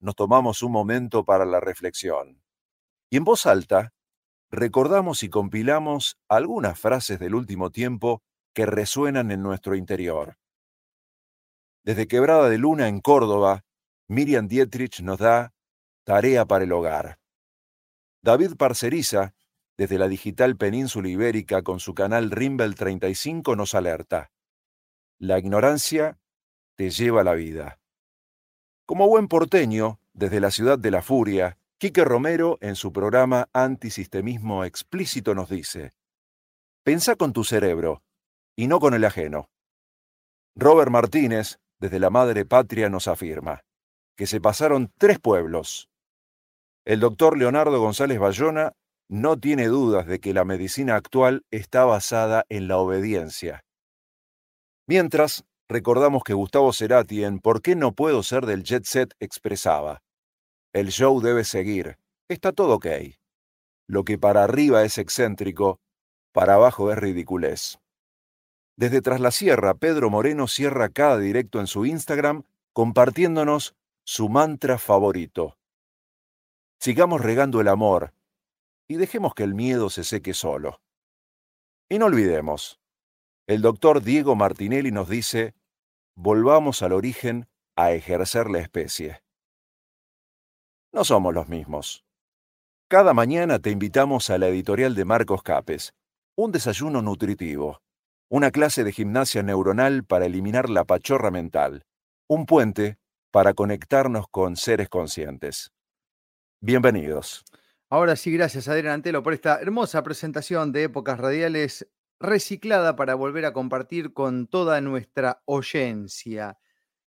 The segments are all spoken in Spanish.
nos tomamos un momento para la reflexión. Y en voz alta, recordamos y compilamos algunas frases del último tiempo que resuenan en nuestro interior. Desde Quebrada de Luna en Córdoba, Miriam Dietrich nos da Tarea para el Hogar. David Parceriza, desde la digital Península Ibérica con su canal Rimbel 35, nos alerta. La ignorancia te lleva la vida. Como buen porteño, desde la ciudad de la furia, Quique Romero en su programa Antisistemismo Explícito nos dice, Pensá con tu cerebro y no con el ajeno. Robert Martínez, desde la Madre Patria, nos afirma que se pasaron tres pueblos. El doctor Leonardo González Bayona no tiene dudas de que la medicina actual está basada en la obediencia. Mientras, recordamos que Gustavo Cerati en ¿Por qué no puedo ser del jet set? expresaba, el show debe seguir, está todo ok. Lo que para arriba es excéntrico, para abajo es ridiculez. Desde Tras la Sierra, Pedro Moreno cierra cada directo en su Instagram compartiéndonos su mantra favorito. Sigamos regando el amor y dejemos que el miedo se seque solo. Y no olvidemos, el doctor Diego Martinelli nos dice, volvamos al origen a ejercer la especie. No somos los mismos. Cada mañana te invitamos a la editorial de Marcos Capes, un desayuno nutritivo, una clase de gimnasia neuronal para eliminar la pachorra mental, un puente para conectarnos con seres conscientes. Bienvenidos. Ahora sí, gracias Adrián Antelo por esta hermosa presentación de Épocas Radiales reciclada para volver a compartir con toda nuestra oyencia.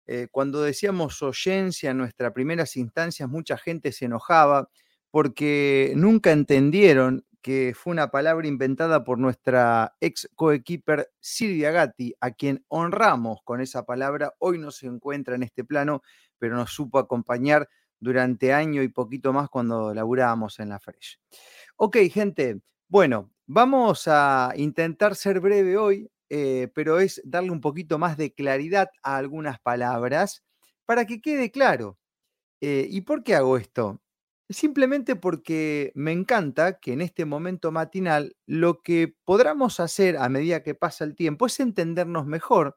Eh, cuando decíamos oyencia en nuestras primeras instancias, mucha gente se enojaba porque nunca entendieron que fue una palabra inventada por nuestra ex coequiper Silvia Gatti, a quien honramos con esa palabra. Hoy no se encuentra en este plano, pero nos supo acompañar durante año y poquito más cuando laburábamos en la Fresh. Ok, gente, bueno, Vamos a intentar ser breve hoy, eh, pero es darle un poquito más de claridad a algunas palabras para que quede claro. Eh, ¿Y por qué hago esto? Simplemente porque me encanta que en este momento matinal lo que podamos hacer a medida que pasa el tiempo es entendernos mejor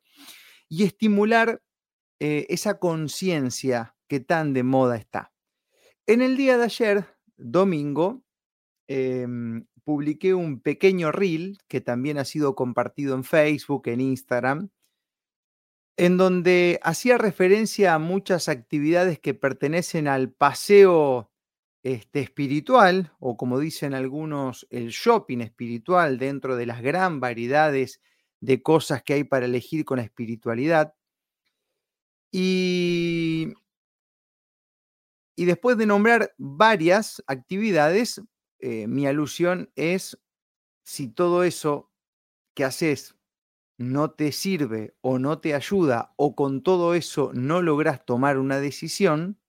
y estimular eh, esa conciencia que tan de moda está. En el día de ayer, domingo, em, publiqué un pequeño reel que también ha sido compartido en Facebook, en Instagram, en donde hacía referencia a muchas actividades que pertenecen al paseo este, espiritual, o como dicen algunos, el shopping espiritual dentro de las gran variedades de cosas que hay para elegir con la espiritualidad. Y, y después de nombrar varias actividades, eh, mi alusión es si todo eso que haces no te sirve o no te ayuda o con todo eso no logras tomar una decisión,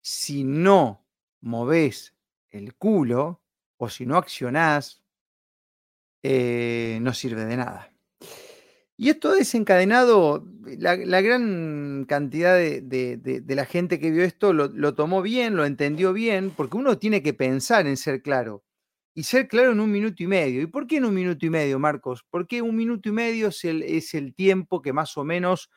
si no moves el culo o si no accionás, eh, no sirve de nada. Y esto ha desencadenado, la, gran cantidad de, la gente que vio esto lo, tomó bien, lo entendió bien, porque uno tiene que pensar en ser claro. Y ser claro en un minuto y medio. ¿Y por qué en un minuto y medio, Marcos? Porque un minuto y medio es el, tiempo que más o menos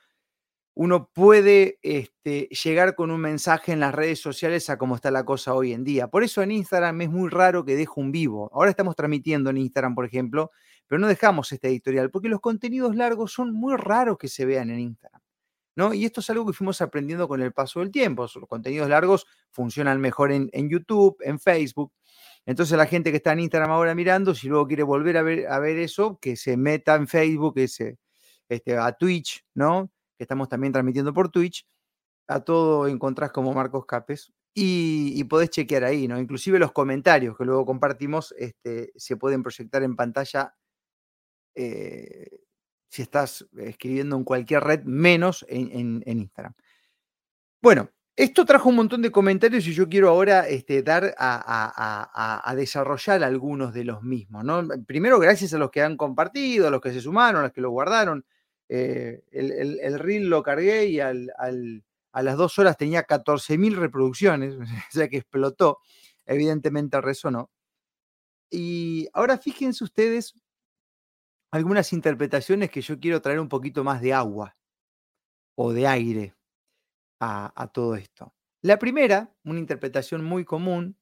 uno puede este, llegar con un mensaje en las redes sociales a cómo está la cosa hoy en día. Por eso en Instagram es muy raro que deje un vivo. Ahora estamos transmitiendo en Instagram, por ejemplo, pero no dejamos este editorial porque los contenidos largos son muy raros que se vean en Instagram. ¿no? Y esto es algo que fuimos aprendiendo con el paso del tiempo. Los contenidos largos funcionan mejor en, YouTube, en Facebook. Entonces la gente que está en Instagram ahora mirando, si luego quiere volver a ver, eso, que se meta en Facebook, que se, este, a Twitch, ¿no? que estamos también transmitiendo por Twitch. A todo encontrás como Marcos Capes y, podés chequear ahí, ¿no? Inclusive los comentarios que luego compartimos este, se pueden proyectar en pantalla eh, si estás escribiendo en cualquier red, menos en, Instagram. Bueno, esto trajo un montón de comentarios y yo quiero ahora este, dar a, desarrollar algunos de los mismos. Primero, gracias a los que han compartido, a los que se sumaron, a los que lo guardaron. Eh, el, reel lo cargué y a las dos horas tenía 14.000 reproducciones, o sea que explotó, evidentemente resonó. Y ahora fíjense ustedes algunas interpretaciones que yo quiero traer un poquito más de agua o de aire a, todo esto. La primera, una interpretación muy común,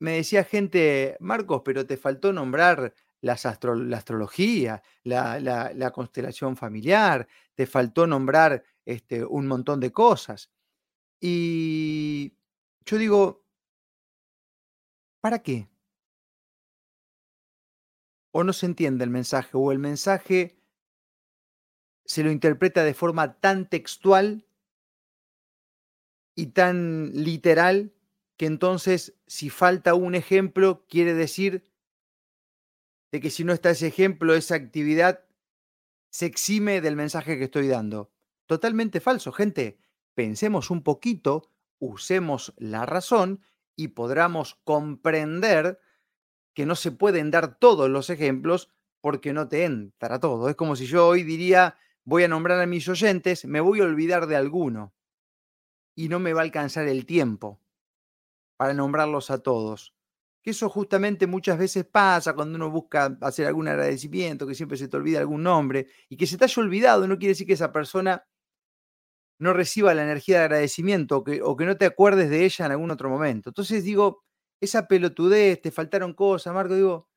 me decía gente, Marcos, pero te faltó nombrar la astrología, la, constelación familiar, te faltó nombrar este, un montón de cosas. Y yo digo, ¿para qué? O no se entiende el mensaje, o el mensaje se lo interpreta de forma tan textual y tan literal que entonces si falta un ejemplo quiere decir de que si no está ese ejemplo, esa actividad se exime del mensaje que estoy dando. Totalmente falso, gente. Pensemos un poquito, usemos la razón y podamos comprender que no se pueden dar todos los ejemplos porque no te entra todo. Es como si yo hoy diría, voy a nombrar a mis oyentes, me voy a olvidar de alguno y no me va a alcanzar el tiempo para nombrarlos a todos. Que eso justamente muchas veces pasa cuando uno busca hacer algún agradecimiento, que siempre se te olvida algún nombre y que se te haya olvidado, no quiere decir que esa persona no reciba la energía de agradecimiento o que, o que no te acuerdes de ella en algún otro momento. Entonces digo, esa pelotudez, te faltaron cosas, Marco, digo,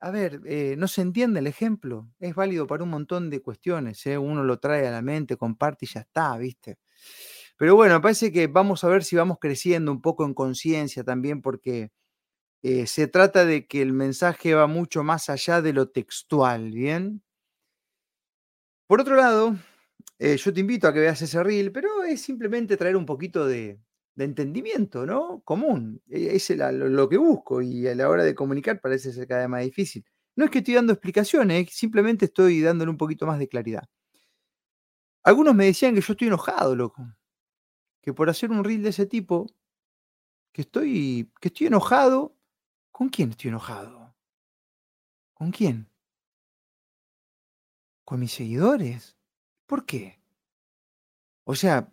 a ver, eh, no se entiende el ejemplo, es válido para un montón de cuestiones, ¿eh? uno lo trae a la mente, comparte y ya está, ¿viste? Pero bueno, parece que vamos a ver si vamos creciendo un poco en conciencia también, porque eh, se trata de que el mensaje va mucho más allá de lo textual, ¿bien? Por otro lado, yo te invito a que veas ese reel, pero es simplemente traer un poquito de, entendimiento, ¿no? Común. E, es lo, que busco y a la hora de comunicar parece ser cada vez más difícil. No es que estoy dando explicaciones, simplemente estoy dándole un poquito más de claridad. Algunos me decían que yo estoy enojado, loco que por hacer un reel de ese tipo, que estoy, que estoy enojado. ¿Con quién estoy enojado? ¿Con quién? ¿Con mis seguidores? ¿Por qué? O sea,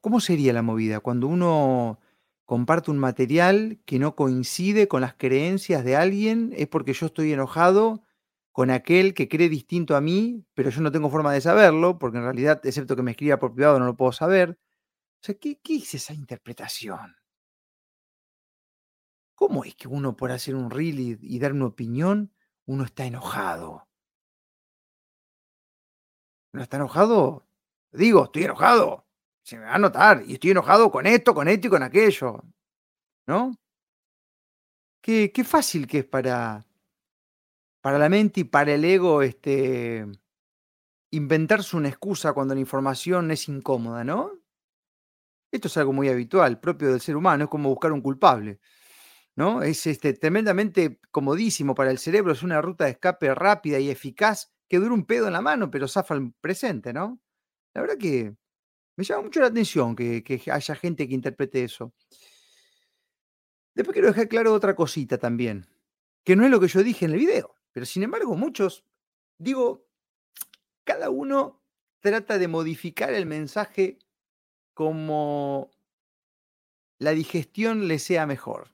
¿cómo sería la movida cuando uno comparte un material que no coincide con las creencias de alguien? ¿Es porque yo estoy enojado con aquel que cree distinto a mí, pero yo no tengo forma de saberlo, porque en realidad, excepto que me escriba por privado, no lo puedo saber? O sea, ¿qué, es esa interpretación? ¿Cómo es que uno por hacer un reel y, dar una opinión, uno está enojado? ¿Uno está enojado? Digo, estoy enojado. Se me va a notar. Y estoy enojado con esto, con esto y con aquello. ¿No? Qué, qué fácil que es para, para la mente y para el ego este, inventarse una excusa cuando la información es incómoda, ¿no? Esto es algo muy habitual, propio del ser humano, es como buscar un culpable. ¿no? Es este, tremendamente comodísimo para el cerebro, es una ruta de escape rápida y eficaz que dura un pedo en la mano, pero zafa el presente, ¿no? La verdad que me llama mucho la atención que, haya gente que interprete eso. Después quiero dejar claro otra cosita también, que no es lo que yo dije en el video, pero sin embargo muchos, digo, cada uno trata de modificar el mensaje como la digestión le sea mejor.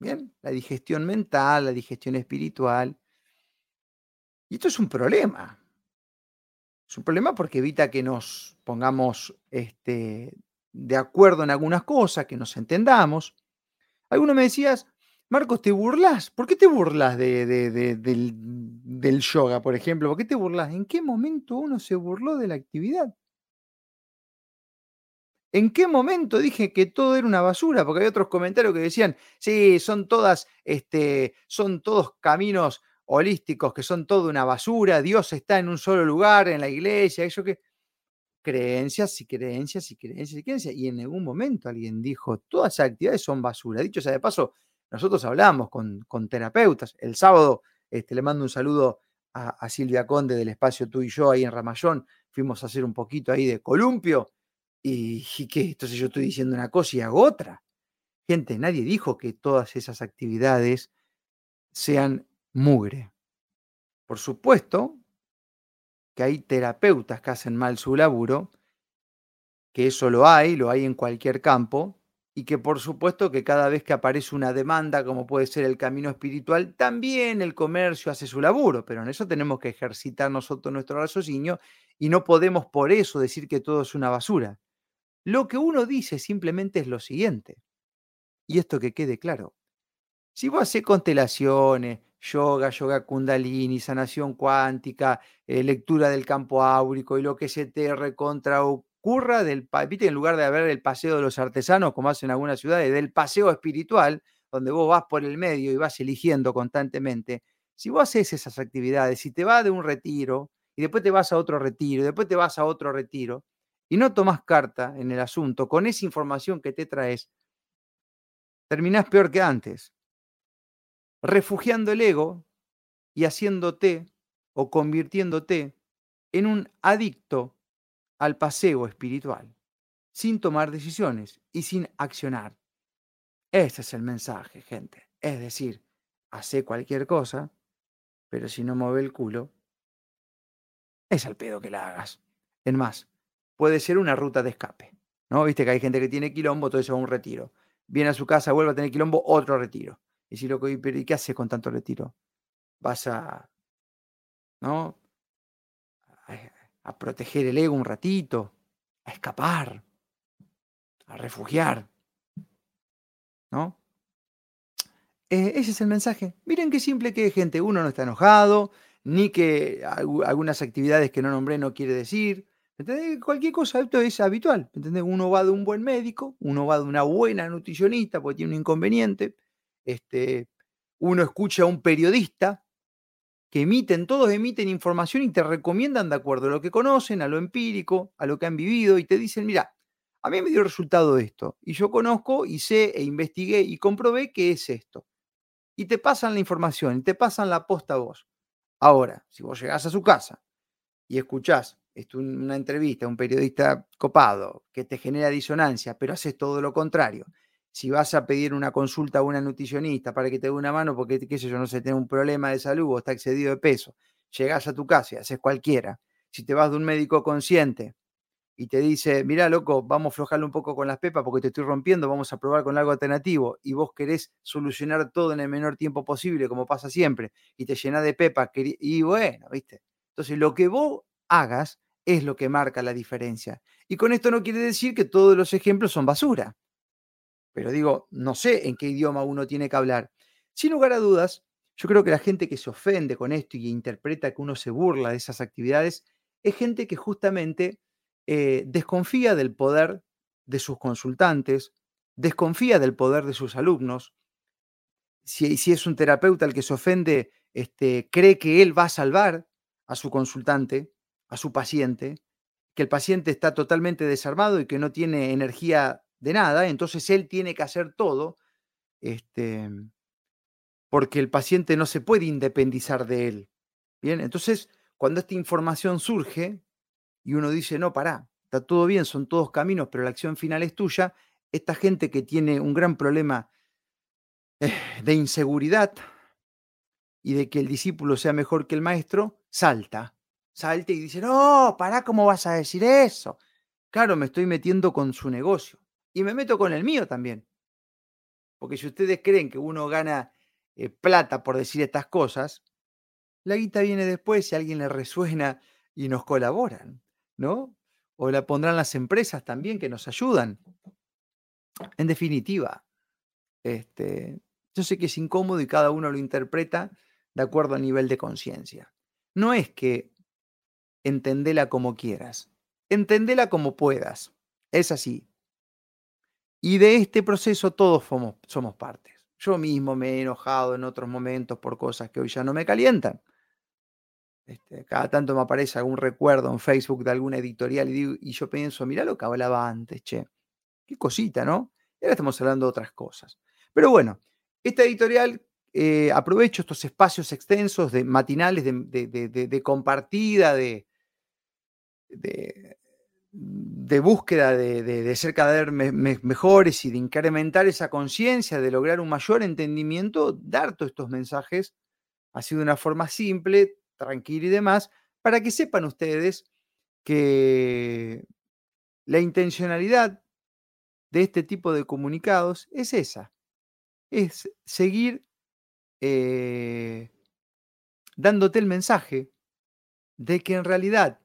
Bien, la digestión mental, la digestión espiritual. Y esto es un problema. Es un problema porque evita que nos pongamos este, de acuerdo en algunas cosas, que nos entendamos. Alguno me decías, Marcos, ¿te burlas? ¿Por qué te burlas de, del, del yoga, por ejemplo? ¿Por qué te burlas? ¿En qué momento uno se burló de la actividad? ¿En qué momento dije que todo era una basura? Porque hay otros comentarios que decían, sí, son todas, este, son todos caminos holísticos, que son todo una basura, Dios está en un solo lugar, en la iglesia, eso que. Creencias y creencias y creencias y creencias. Y en algún momento alguien dijo, todas esas actividades son basura. Dicho sea de paso, nosotros hablamos con, terapeutas. El sábado este, le mando un saludo a, Silvia Conde del espacio Tú y yo ahí en Ramallón. Fuimos a hacer un poquito ahí de columpio ¿Y, qué? Entonces yo estoy diciendo una cosa y hago otra. Gente, nadie dijo que todas esas actividades sean mugre. Por supuesto que hay terapeutas que hacen mal su laburo que eso lo hay, lo hay en cualquier campo, y que por supuesto que cada vez que aparece una demanda, como puede ser el camino espiritual, también el comercio hace su laburo, pero en eso tenemos que ejercitar nosotros nuestro raciocinio y no podemos por eso decir que todo es una basura. Lo que uno dice simplemente es lo siguiente, y esto que quede claro. Si vos haces constelaciones, yoga, yoga kundalini, sanación cuántica, eh, lectura del campo áurico y lo que se te recontra ocurra del, viste, en lugar de haber el paseo de los artesanos, como hacen en algunas ciudades, del paseo espiritual, donde vos vas por el medio y vas eligiendo constantemente, si vos haces esas actividades, si te vas de un retiro y después te vas a otro retiro, y después te vas a otro retiro, y no tomas carta en el asunto con esa información que te traes, terminás peor que antes, refugiando el ego y haciéndote o convirtiéndote en un adicto al paseo espiritual, sin tomar decisiones y sin accionar. Ese es el mensaje, gente. Es decir, hace cualquier cosa, pero si no mueve el culo, es al pedo que la hagas. En más, puede ser una ruta de escape. ¿No? Viste que hay gente que tiene quilombo, todo eso va a un retiro. Viene a su casa, vuelve a tener quilombo, otro retiro. Y si lo que, ¿y qué haces con tanto retiro? Vas a, ¿no? a proteger el ego un ratito, a escapar, a refugiar. ¿No? Eh, ese es el mensaje. Miren qué simple que es, gente. Uno no está enojado, ni que algunas actividades que no nombré no quiere decir. ¿Entendés? Cualquier cosa, esto es habitual. ¿entendés? Uno va de un buen médico, uno va de una buena nutricionista porque tiene un inconveniente. Este, uno escucha a un periodista que emiten, todos emiten información y te recomiendan de acuerdo a lo que conocen, a lo empírico, a lo que han vivido y te dicen, mira, a mí me dio resultado esto y yo conozco y sé e investigué y comprobé que es esto. Y te pasan la información te pasan la posta a vos. Ahora, si vos llegás a su casa y escuchás una entrevista a un periodista copado que te genera disonancia, pero haces todo lo contrario si vas a pedir una consulta a una nutricionista para que te dé una mano porque, qué sé yo, no sé, tiene un problema de salud o está excedido de peso, llegás a tu casa y haces cualquiera. Si te vas de un médico consciente y te dice, mira, loco, vamos a aflojarle un poco con las pepas porque te estoy rompiendo, vamos a probar con algo alternativo, y vos querés solucionar todo en el menor tiempo posible, como pasa siempre, y te llena de pepas, y bueno, ¿viste? Entonces, lo que vos hagas es lo que marca la diferencia. Y con esto no quiere decir que todos los ejemplos son basura pero digo, no sé en qué idioma uno tiene que hablar. Sin lugar a dudas, yo creo que la gente que se ofende con esto y interpreta que uno se burla de esas actividades es gente que justamente eh, desconfía del poder de sus consultantes, desconfía del poder de sus alumnos. Si, si es un terapeuta el que se ofende, este, cree que él va a salvar a su consultante, a su paciente, que el paciente está totalmente desarmado y que no tiene energía de nada, entonces él tiene que hacer todo, este, porque el paciente no se puede independizar de él. Bien, entonces cuando esta información surge y uno dice, no, pará, está todo bien, son todos caminos, pero la acción final es tuya, esta gente que tiene un gran problema eh, de inseguridad y de que el discípulo sea mejor que el maestro, salta, salta y dice, no, pará, ¿cómo vas a decir eso? Claro, me estoy metiendo con su negocio. Y me meto con el mío también. Porque si ustedes creen que uno gana eh, plata por decir estas cosas, la guita viene después si alguien le resuena y nos colaboran, ¿no? O la pondrán las empresas también que nos ayudan. En definitiva, este, yo sé que es incómodo y cada uno lo interpreta de acuerdo a nivel de conciencia. No es que entendela como quieras, entendela como puedas. Es así. Y de este proceso todos somos, somos partes. Yo mismo me he enojado en otros momentos por cosas que hoy ya no me calientan. Este, cada tanto me aparece algún recuerdo en Facebook de alguna editorial y, yo pienso, mira lo que hablaba antes, che. Qué cosita, ¿no? Y ahora estamos hablando de otras cosas. Pero bueno, esta editorial, eh, aprovecho estos espacios extensos de matinales, de, de compartida, de, de búsqueda de, ser cada vez mejores y de incrementar esa conciencia, de lograr un mayor entendimiento, dar todos estos mensajes así de una forma simple, tranquila y demás, para que sepan ustedes que La intencionalidad de este tipo de comunicados es esa, es seguir eh, dándote el mensaje de que en realidad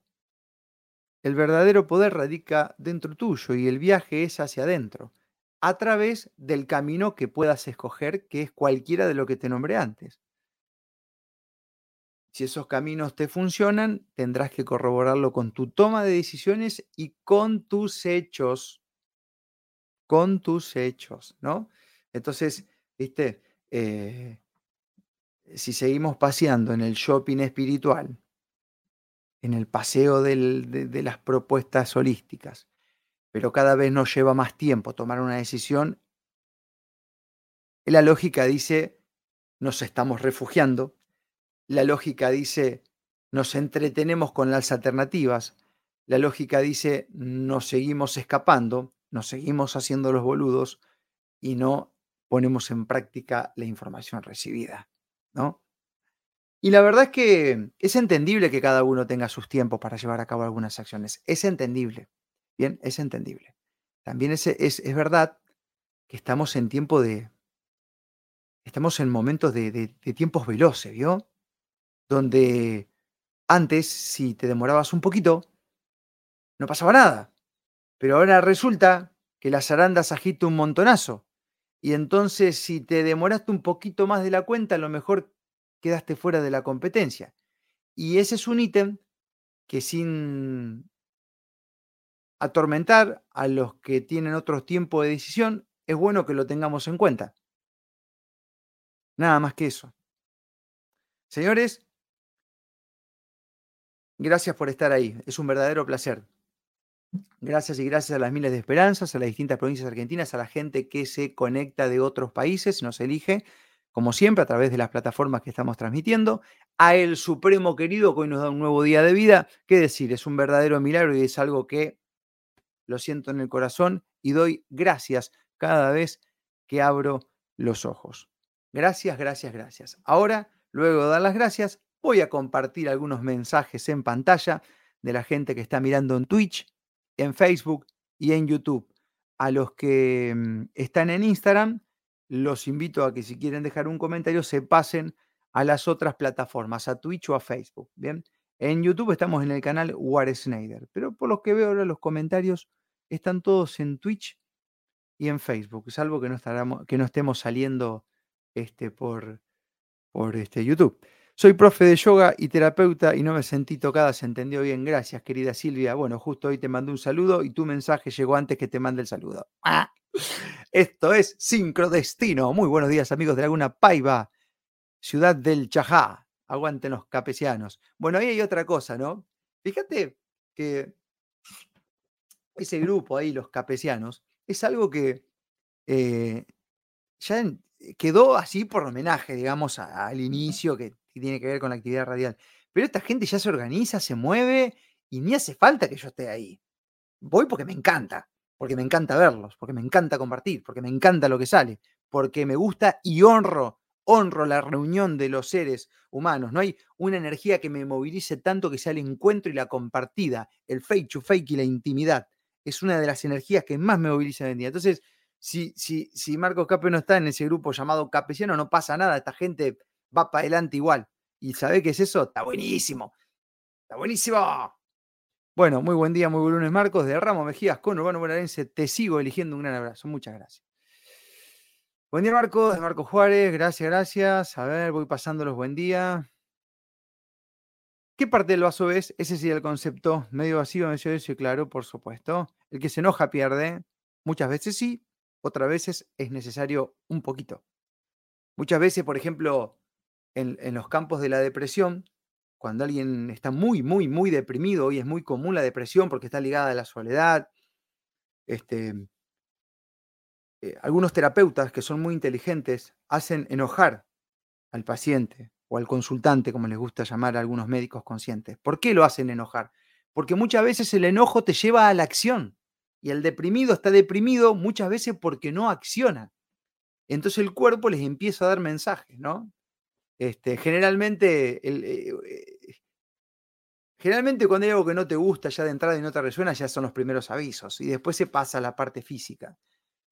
el verdadero poder radica dentro tuyo y el viaje es hacia adentro, a través del camino que puedas escoger, que es cualquiera de lo que te nombré antes. Si esos caminos te funcionan, tendrás que corroborarlo con tu toma de decisiones y con tus hechos. Con tus hechos, ¿no? Entonces, viste, eh, si seguimos paseando en el shopping espiritual, en el paseo de, de las propuestas holísticas, pero cada vez nos lleva más tiempo tomar una decisión, la lógica dice, nos estamos refugiando, la lógica dice, nos entretenemos con las alternativas, la lógica dice, nos seguimos escapando, nos seguimos haciendo los boludos y no ponemos en práctica la información recibida, ¿no? Y la verdad es que es entendible que cada uno tenga sus tiempos para llevar a cabo algunas acciones. Es entendible. Bien, es entendible. También es, es, verdad que estamos en tiempo de. Estamos en momentos de, de, tiempos veloces, ¿vio? Donde antes, si te demorabas un poquito, no pasaba nada. Pero ahora resulta que las arandas agita un montonazo. Y entonces, si te demoraste un poquito más de la cuenta, a lo mejor quedaste fuera de la competencia. Y ese es un ítem que sin atormentar a los que tienen otros tiempos de decisión, es bueno que lo tengamos en cuenta. Nada más que eso. Señores, gracias por estar ahí. Es un verdadero placer. Gracias y gracias a las miles de esperanzas, a las distintas provincias argentinas, a la gente que se conecta de otros países, nos elige, como siempre, a través de las plataformas que estamos transmitiendo, a el Supremo querido que hoy nos da un nuevo día de vida. ¿Qué decir? Es un verdadero milagro y es algo que lo siento en el corazón y doy gracias cada vez que abro los ojos. Gracias, gracias, gracias. Ahora, luego de dar las gracias, voy a compartir algunos mensajes en pantalla de la gente que está mirando en Twitch, en Facebook y en YouTube. A los que mm, están en Instagram, los invito a que si quieren dejar un comentario se pasen a las otras plataformas, a Twitch o a Facebook. Bien, en YouTube estamos en el canal War Snyder, pero por lo que veo ahora los comentarios están todos en Twitch y en Facebook, salvo que no, que no estemos saliendo este, por, por este, YouTube. Soy profe de yoga y terapeuta y no me sentí tocada, se entendió bien. Gracias, querida Silvia. Bueno, justo hoy te mandé un saludo y tu mensaje llegó antes que te mande el saludo. ¡Ah! Esto es Sincrodestino. Muy buenos días, amigos de Laguna Paiva, ciudad del Chajá. Aguanten los capesianos. Bueno, ahí hay otra cosa, ¿no? Fíjate que ese grupo ahí, los capesianos, es algo que eh, ya quedó así por homenaje, digamos, al inicio que, tiene que ver con la actividad radial. Pero esta gente ya se organiza, se mueve y ni hace falta que yo esté ahí. Voy porque me encanta, porque me encanta verlos, porque me encanta compartir, porque me encanta lo que sale, porque me gusta y honro, honro la reunión de los seres humanos. No hay una energía que me movilice tanto que sea el encuentro y la compartida, el fake to fake y la intimidad es una de las energías que más me moviliza hoy en día. Entonces, si, si, si Marcos Cape no está en ese grupo llamado Capesiano, no pasa nada, esta gente va para adelante igual. ¿Y sabe qué es eso? Está buenísimo. Está buenísimo. Bueno, muy buen día, muy buen lunes, Marcos, de Ramos Mejías con Urbano Bonaerense. Te sigo eligiendo un gran abrazo. Muchas gracias. Buen día, Marcos, de Marcos Juárez. Gracias, gracias. A ver, voy pasando los buen día. ¿Qué parte del vaso ves? Ese sería el concepto. Medio vacío, medio eso, claro, por supuesto. El que se enoja pierde. Muchas veces sí, otras veces es necesario un poquito. Muchas veces, por ejemplo, en, los campos de la depresión, cuando alguien está muy, muy, muy deprimido, y es muy común la depresión porque está ligada a la soledad, este, eh, algunos terapeutas que son muy inteligentes hacen enojar al paciente o al consultante, como les gusta llamar a algunos médicos conscientes. ¿Por qué lo hacen enojar? Porque muchas veces el enojo te lleva a la acción y el deprimido está deprimido muchas veces porque no acciona. Entonces el cuerpo les empieza a dar mensajes, ¿no? Este, generalmente, eh, Generalmente cuando hay algo que no te gusta ya de entrada y no te resuena, ya son los primeros avisos y después se pasa a la parte física.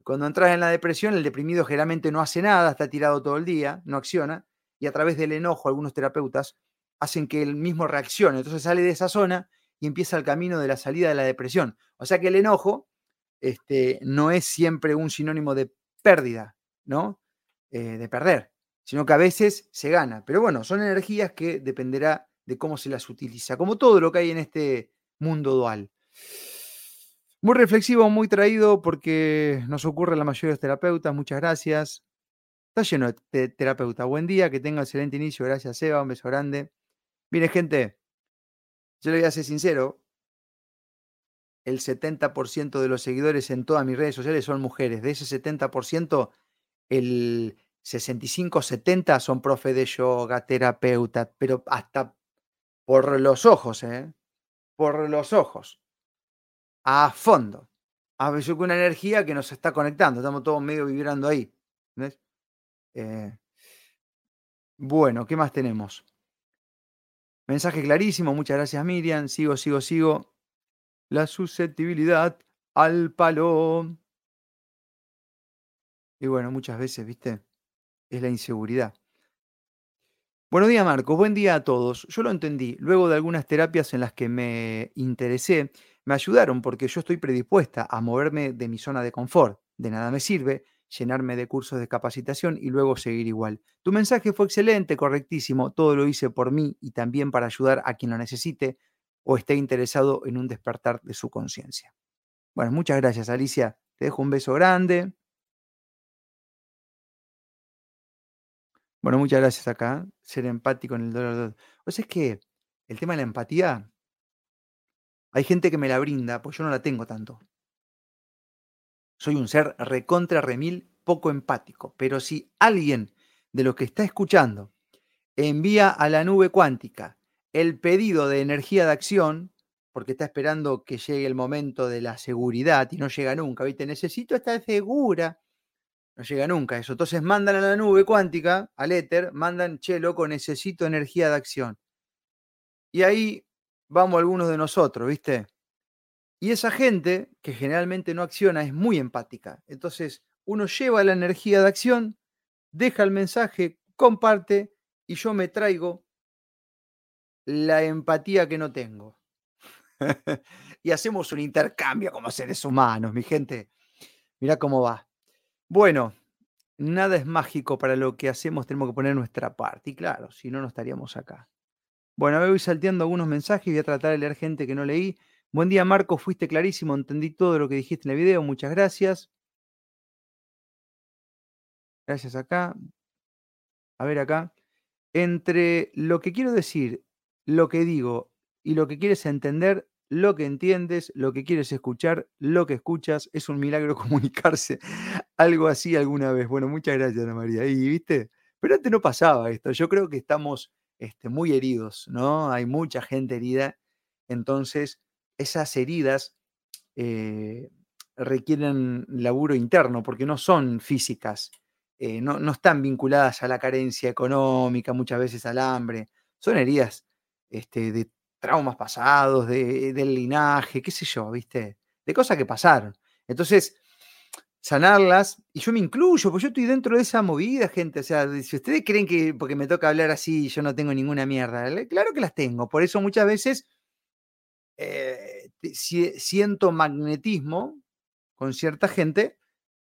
Cuando entras en la depresión, el deprimido generalmente no hace nada, está tirado todo el día, no acciona, y a través del enojo algunos terapeutas hacen que él mismo reaccione. Entonces sale de esa zona y empieza el camino de la salida de la depresión. O sea que el enojo este, no es siempre un sinónimo de pérdida, ¿no? Eh, de perder, sino que a veces se gana. Pero bueno, son energías que dependerá de cómo se las utiliza, como todo lo que hay en este mundo dual. Muy reflexivo, muy traído porque nos ocurre a la mayoría de los terapeutas. Muchas gracias. Está lleno de terapeuta. Buen día, que tenga excelente inicio. Gracias, Eva. Un beso grande. Mire, gente, yo le voy a ser sincero. El 70% de los seguidores en todas mis redes sociales son mujeres. De ese 70%, el 65-70 son profe de yoga, terapeuta, pero hasta por los ojos, ¿eh? Por los ojos. A fondo. A con una energía que nos está conectando. Estamos todos medio vibrando ahí. Eh, bueno, ¿qué más tenemos? Mensaje clarísimo. Muchas gracias, Miriam. Sigo, sigo, sigo. La susceptibilidad al palo. Y bueno, muchas veces, ¿viste? Es la inseguridad. Buenos días, Marcos. Buen día a todos. Yo lo entendí. Luego de algunas terapias en las que me interesé, me ayudaron porque yo estoy predispuesta a moverme de mi zona de confort. De nada me sirve llenarme de cursos de capacitación y luego seguir igual. Tu mensaje fue excelente, correctísimo. Todo lo hice por mí y también para ayudar a quien lo necesite o esté interesado en un despertar de su conciencia. Bueno, muchas gracias, Alicia. Te dejo un beso grande. Bueno, muchas gracias acá. Ser empático en el dolor. O sea, es que el tema de la empatía, hay gente que me la brinda, pues yo no la tengo tanto. Soy un ser recontra remil poco empático, pero si alguien de los que está escuchando envía a la nube cuántica el pedido de energía de acción, porque está esperando que llegue el momento de la seguridad y no llega nunca, ¿viste? Necesito estar segura. No llega nunca eso. Entonces mandan a la nube cuántica, al éter, mandan, che, loco, necesito energía de acción. Y ahí vamos algunos de nosotros, ¿viste? Y esa gente que generalmente no acciona es muy empática. Entonces uno lleva la energía de acción, deja el mensaje, comparte y yo me traigo la empatía que no tengo. y hacemos un intercambio como seres humanos, mi gente. Mirá cómo va. Bueno, nada es mágico para lo que hacemos, tenemos que poner nuestra parte. Y claro, si no, no estaríamos acá. Bueno, me voy salteando algunos mensajes y voy a tratar de leer gente que no leí. Buen día, Marco, fuiste clarísimo, entendí todo lo que dijiste en el video, muchas gracias. Gracias acá. A ver acá. Entre lo que quiero decir, lo que digo y lo que quieres entender, lo que entiendes, lo que quieres escuchar, lo que escuchas, es un milagro comunicarse. Algo así alguna vez. Bueno, muchas gracias, Ana María. Y viste, pero antes no pasaba esto. Yo creo que estamos este, muy heridos, ¿no? Hay mucha gente herida. Entonces, esas heridas eh, requieren laburo interno porque no son físicas, eh, no, no, están vinculadas a la carencia económica, muchas veces al hambre. Son heridas este, de traumas pasados, de, del linaje, qué sé yo, ¿viste? De cosas que pasaron. Entonces, sanarlas, y yo me incluyo, porque yo estoy dentro de esa movida, gente. O sea, si ustedes creen que porque me toca hablar así, yo no tengo ninguna mierda, claro que las tengo. Por eso muchas veces eh, siento magnetismo con cierta gente,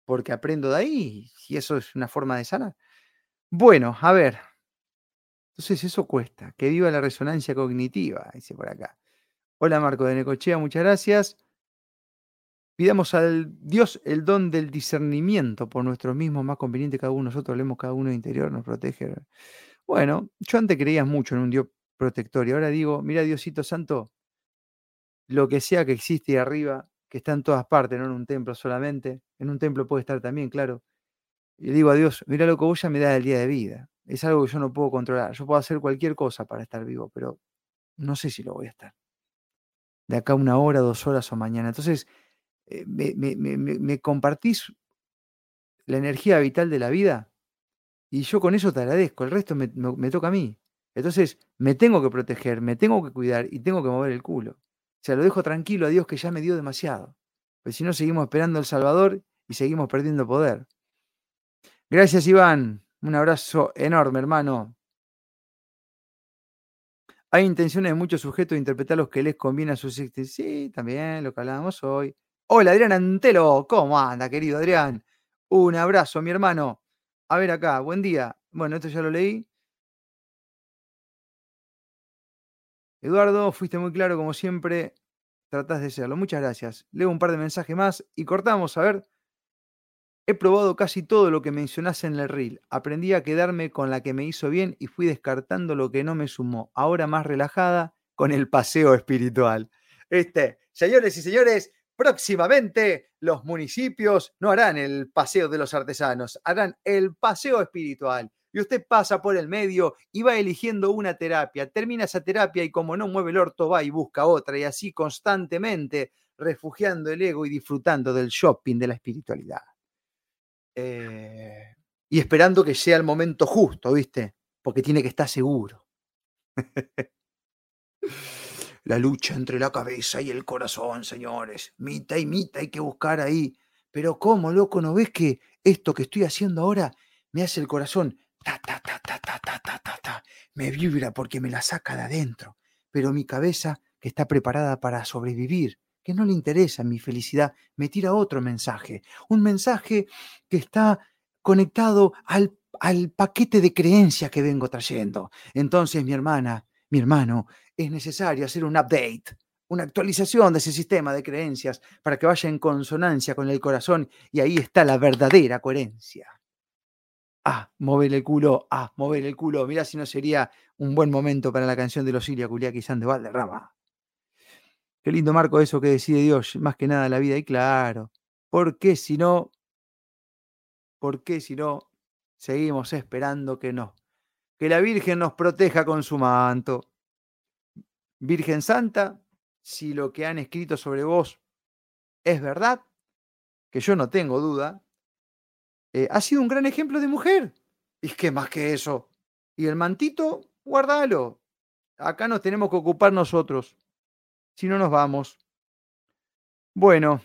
porque aprendo de ahí, y eso es una forma de sanar. Bueno, a ver, entonces eso cuesta. Que viva la resonancia cognitiva, dice por acá. Hola Marco de Necochea, muchas gracias. Pidamos al Dios el don del discernimiento por nuestros mismos, más conveniente cada uno nosotros, leemos cada uno interior, nos protege. Bueno, yo antes creía mucho en un Dios protector y ahora digo, mira Diosito Santo, lo que sea que existe arriba, que está en todas partes, no en un templo solamente, en un templo puede estar también, claro. Y digo a Dios, mira lo que vos ya me da el día de vida es algo que yo no puedo controlar. Yo puedo hacer cualquier cosa para estar vivo, pero no sé si lo voy a estar. De acá una hora, dos horas o mañana. Entonces, eh, me, compartís la energía vital de la vida y yo con eso te agradezco. El resto me, toca a mí. Entonces, me tengo que proteger, me tengo que cuidar y tengo que mover el culo. O sea, lo dejo tranquilo a Dios que ya me dio demasiado. Pues si no, seguimos esperando El Salvador y seguimos perdiendo poder. Gracias, Iván. Un abrazo enorme, hermano. Hay intenciones de muchos sujetos de interpretar los que les conviene a sus Sí, también lo que hablábamos hoy. Hola, Adrián Antelo. ¿Cómo anda, querido Adrián? Un abrazo, mi hermano. A ver acá, buen día. Bueno, esto ya lo leí. Eduardo, fuiste muy claro como siempre. Tratás de serlo. Muchas gracias. Leo un par de mensajes más y cortamos. A ver. He probado casi todo lo que mencionaste en el reel. Aprendí a quedarme con la que me hizo bien y fui descartando lo que no me sumó. Ahora más relajada con el paseo espiritual. Este, señores y señores, próximamente los municipios no harán el paseo de los artesanos, harán el paseo espiritual. Y usted pasa por el medio y va eligiendo una terapia. Termina esa terapia y como no mueve el orto, va y busca otra. Y así constantemente refugiando el ego y disfrutando del shopping de la espiritualidad. Eh, y esperando que sea el momento justo, ¿viste? Porque tiene que estar seguro. la lucha entre la cabeza y el corazón, señores. Mita y mita, hay que buscar ahí. Pero ¿cómo, loco? ¿No ves que esto que estoy haciendo ahora me hace el corazón? Ta, ta, ta, ta, ta, ta, ta, ta, ta. Me vibra porque me la saca de adentro. Pero mi cabeza, que está preparada para sobrevivir, que no le interesa mi felicidad, me tira otro mensaje, un mensaje que está conectado al, al paquete de creencias que vengo trayendo. Entonces, mi hermana, mi hermano, es necesario hacer un update, una actualización de ese sistema de creencias para que vaya en consonancia con el corazón y ahí está la verdadera coherencia. Ah, mover el culo, ah, mover el culo. Mira si no sería un buen momento para la canción de los San de Valderrama. Qué lindo marco eso que decide Dios, más que nada la vida. Y claro, ¿por qué si no? ¿Por qué si no seguimos esperando que no? Que la Virgen nos proteja con su manto. Virgen Santa, si lo que han escrito sobre vos es verdad, que yo no tengo duda, eh, ha sido un gran ejemplo de mujer. Y qué más que eso. Y el mantito, guardalo. Acá nos tenemos que ocupar nosotros si no nos vamos. Bueno.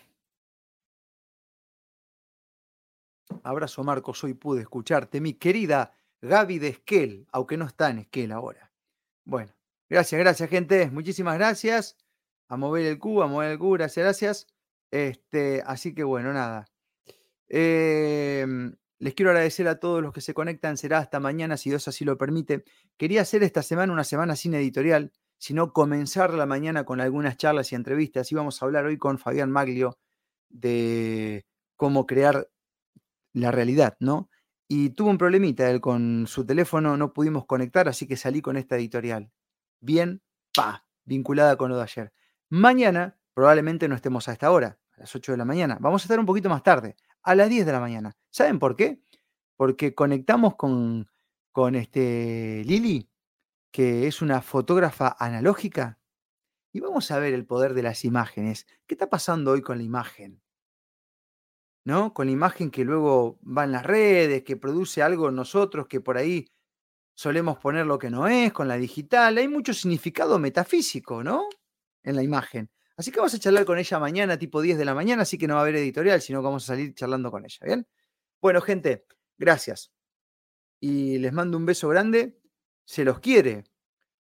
Abrazo Marcos, hoy pude escucharte, mi querida Gaby de Esquel, aunque no está en Esquel ahora. Bueno, gracias, gracias gente, muchísimas gracias. A mover el cubo, a mover el cubo, gracias, gracias. Este, así que bueno, nada. Em, les quiero agradecer a todos los que se conectan. Será hasta mañana, si Dios así lo permite. Quería hacer esta semana una semana sin editorial sino comenzar la mañana con algunas charlas y entrevistas. Y vamos a hablar hoy con Fabián Maglio de cómo crear la realidad, ¿no? Y tuvo un problemita, él con su teléfono no pudimos conectar, así que salí con esta editorial. Bien, pa, vinculada con lo de ayer. Mañana probablemente no estemos a esta hora, a las 8 de la mañana. Vamos a estar un poquito más tarde, a las 10 de la mañana. ¿Saben por qué? Porque conectamos con, con este Lili que es una fotógrafa analógica. Y vamos a ver el poder de las imágenes. ¿Qué está pasando hoy con la imagen? ¿No? Con la imagen que luego va en las redes, que produce algo en nosotros, que por ahí solemos poner lo que no es, con la digital. Hay mucho significado metafísico, ¿no? En la imagen. Así que vamos a charlar con ella mañana, tipo 10 de la mañana, así que no va a haber editorial, sino que vamos a salir charlando con ella, ¿bien? Bueno, gente, gracias. Y les mando un beso grande se los quiere,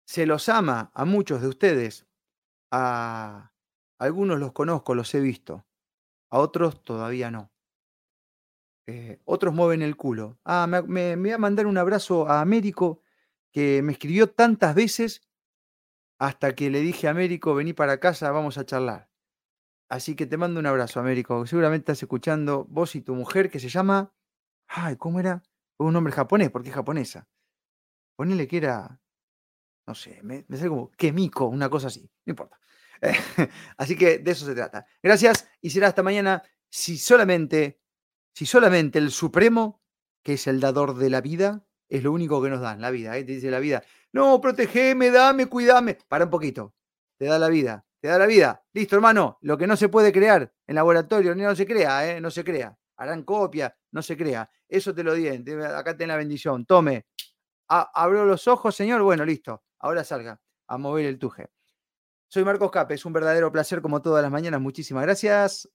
se los ama a muchos de ustedes. A algunos los conozco, los he visto, a otros todavía no. Eh, otros mueven el culo. Ah, me, me, voy a mandar un abrazo a Américo, que me escribió tantas veces hasta que le dije a Américo, vení para casa, vamos a charlar. Así que te mando un abrazo, Américo. Seguramente estás escuchando vos y tu mujer que se llama. Ay, ¿cómo era? Un nombre japonés, porque es japonesa. Ponele que era, no sé, me, sale como Kemiko, una cosa así, no importa. así que de eso se trata. Gracias y será hasta mañana. Si solamente, si solamente el Supremo, que es el dador de la vida, es lo único que nos dan, la vida. ¿eh? Te dice la vida, no, protegeme, dame, cuidame. Para un poquito. Te da la vida, te da la vida. Listo, hermano. Lo que no se puede crear en laboratorio, no se crea, ¿eh? no se crea. Harán copia, no se crea. Eso te lo di. Acá ten la bendición. Tome. Abro los ojos, señor. Bueno, listo. Ahora salga a mover el tuje. Soy Marcos Cape, es un verdadero placer como todas las mañanas. Muchísimas gracias.